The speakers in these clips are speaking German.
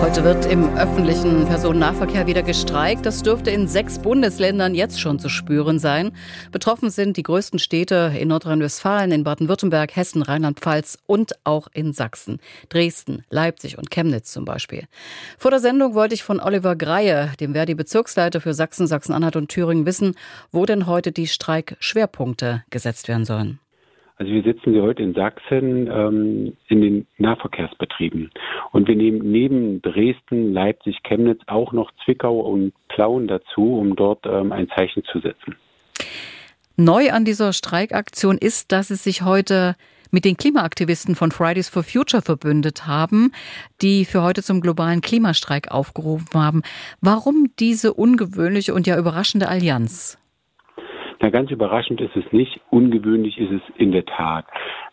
Heute wird im öffentlichen Personennahverkehr wieder gestreikt. Das dürfte in sechs Bundesländern jetzt schon zu spüren sein. Betroffen sind die größten Städte in Nordrhein-Westfalen, in Baden-Württemberg, Hessen, Rheinland-Pfalz und auch in Sachsen. Dresden, Leipzig und Chemnitz zum Beispiel. Vor der Sendung wollte ich von Oliver Greie, dem Verdi-Bezirksleiter für Sachsen, Sachsen-Anhalt und Thüringen, wissen, wo denn heute die Streikschwerpunkte gesetzt werden sollen. Also wir sitzen hier heute in Sachsen ähm, in den Nahverkehrsbetrieben. Und wir nehmen neben Dresden, Leipzig, Chemnitz auch noch Zwickau und Plauen dazu, um dort ähm, ein Zeichen zu setzen. Neu an dieser Streikaktion ist, dass es sich heute mit den Klimaaktivisten von Fridays for Future verbündet haben, die für heute zum globalen Klimastreik aufgerufen haben. Warum diese ungewöhnliche und ja überraschende Allianz? Na, ganz überraschend ist es nicht, ungewöhnlich ist es in der Tat.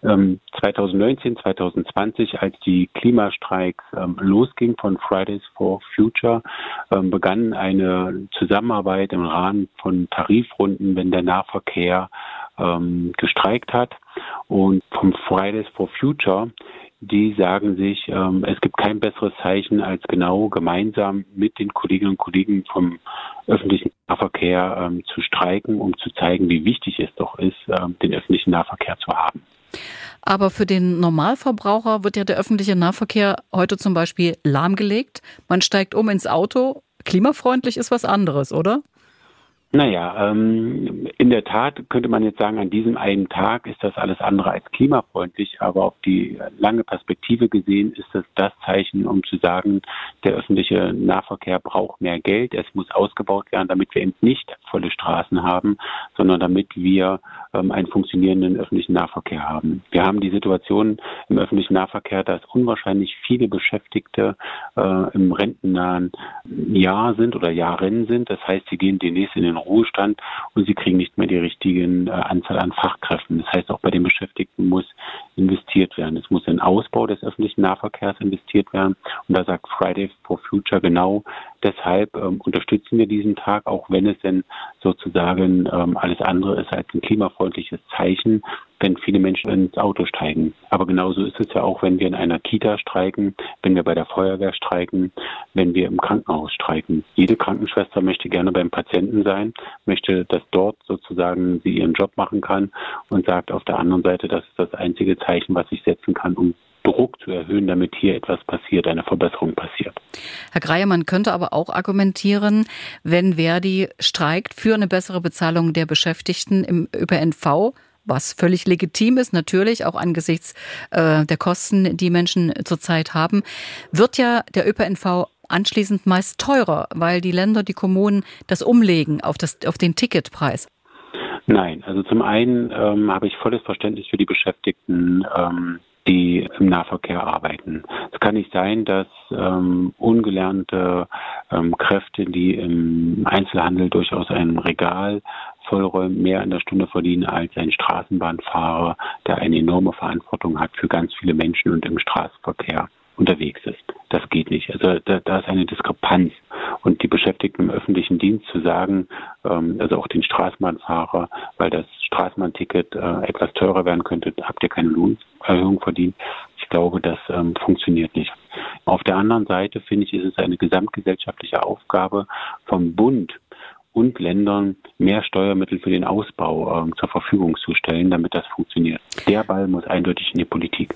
Ähm, 2019, 2020, als die Klimastreiks ähm, losging von Fridays for Future, ähm, begann eine Zusammenarbeit im Rahmen von Tarifrunden, wenn der Nahverkehr ähm, gestreikt hat. Und vom Fridays for Future die sagen sich, ähm, es gibt kein besseres Zeichen, als genau gemeinsam mit den Kolleginnen und Kollegen vom öffentlichen Nahverkehr ähm, zu streiken, um zu zeigen, wie wichtig es doch ist, ähm, den öffentlichen Nahverkehr zu haben. Aber für den Normalverbraucher wird ja der öffentliche Nahverkehr heute zum Beispiel lahmgelegt. Man steigt um ins Auto. Klimafreundlich ist was anderes, oder? Naja, ähm, in der Tat könnte man jetzt sagen, an diesem einen Tag ist das alles andere als klimafreundlich, aber auf die lange Perspektive gesehen ist das das Zeichen, um zu sagen, der öffentliche Nahverkehr braucht mehr Geld, es muss ausgebaut werden, damit wir eben nicht volle Straßen haben, sondern damit wir ähm, einen funktionierenden öffentlichen Nahverkehr haben. Wir haben die Situation im öffentlichen Nahverkehr, dass unwahrscheinlich viele Beschäftigte äh, im rentennahen Jahr sind oder Jahren sind. Das heißt, sie gehen demnächst in den Ruhestand und sie kriegen nicht mehr die richtigen äh, Anzahl an Fachkräften. Das heißt, auch bei den Beschäftigten muss investiert werden. Es muss in Ausbau des öffentlichen Nahverkehrs investiert werden. Und da sagt Fridays for Future genau, deshalb ähm, unterstützen wir diesen Tag, auch wenn es denn sozusagen ähm, alles andere ist als ein klimafreundliches Zeichen, wenn viele Menschen ins Auto steigen. Aber genauso ist es ja auch, wenn wir in einer Kita streiken, wenn wir bei der Feuerwehr streiken, wenn wir im Krankenhaus streiken. Jede Krankenschwester möchte gerne beim Patienten sein, möchte, dass dort sozusagen sie ihren Job machen kann und sagt auf der anderen Seite, das ist das einzige Zeichen, was ich setzen kann, um Druck zu erhöhen, damit hier etwas passiert, eine Verbesserung passiert. Herr Greier, man könnte aber auch argumentieren, wenn Verdi streikt für eine bessere Bezahlung der Beschäftigten im ÖPNV, was völlig legitim ist, natürlich auch angesichts äh, der Kosten, die Menschen zurzeit haben, wird ja der ÖPNV anschließend meist teurer, weil die Länder, die Kommunen das umlegen auf, das, auf den Ticketpreis. Nein, also zum einen ähm, habe ich volles Verständnis für die Beschäftigten, ähm, die im Nahverkehr arbeiten. Es kann nicht sein, dass ähm, ungelernte ähm, Kräfte, die im Einzelhandel durchaus ein Regal vollräumen, mehr in der Stunde verdienen als ein Straßenbahnfahrer, der eine enorme Verantwortung hat für ganz viele Menschen und im Straßenverkehr unterwegs ist. Das geht nicht. Also da, da ist eine Diskrepanz. Und die Beschäftigten im öffentlichen Dienst zu sagen, ähm, also auch den Straßenbahnfahrer, weil das Straßenbahnticket äh, etwas teurer werden könnte, habt ihr keine Lohnerhöhung verdient. Ich glaube, das ähm, funktioniert nicht. Auf der anderen Seite finde ich, ist es eine gesamtgesellschaftliche Aufgabe vom Bund, und Ländern mehr Steuermittel für den Ausbau äh, zur Verfügung zu stellen, damit das funktioniert. Der Ball muss eindeutig in die Politik.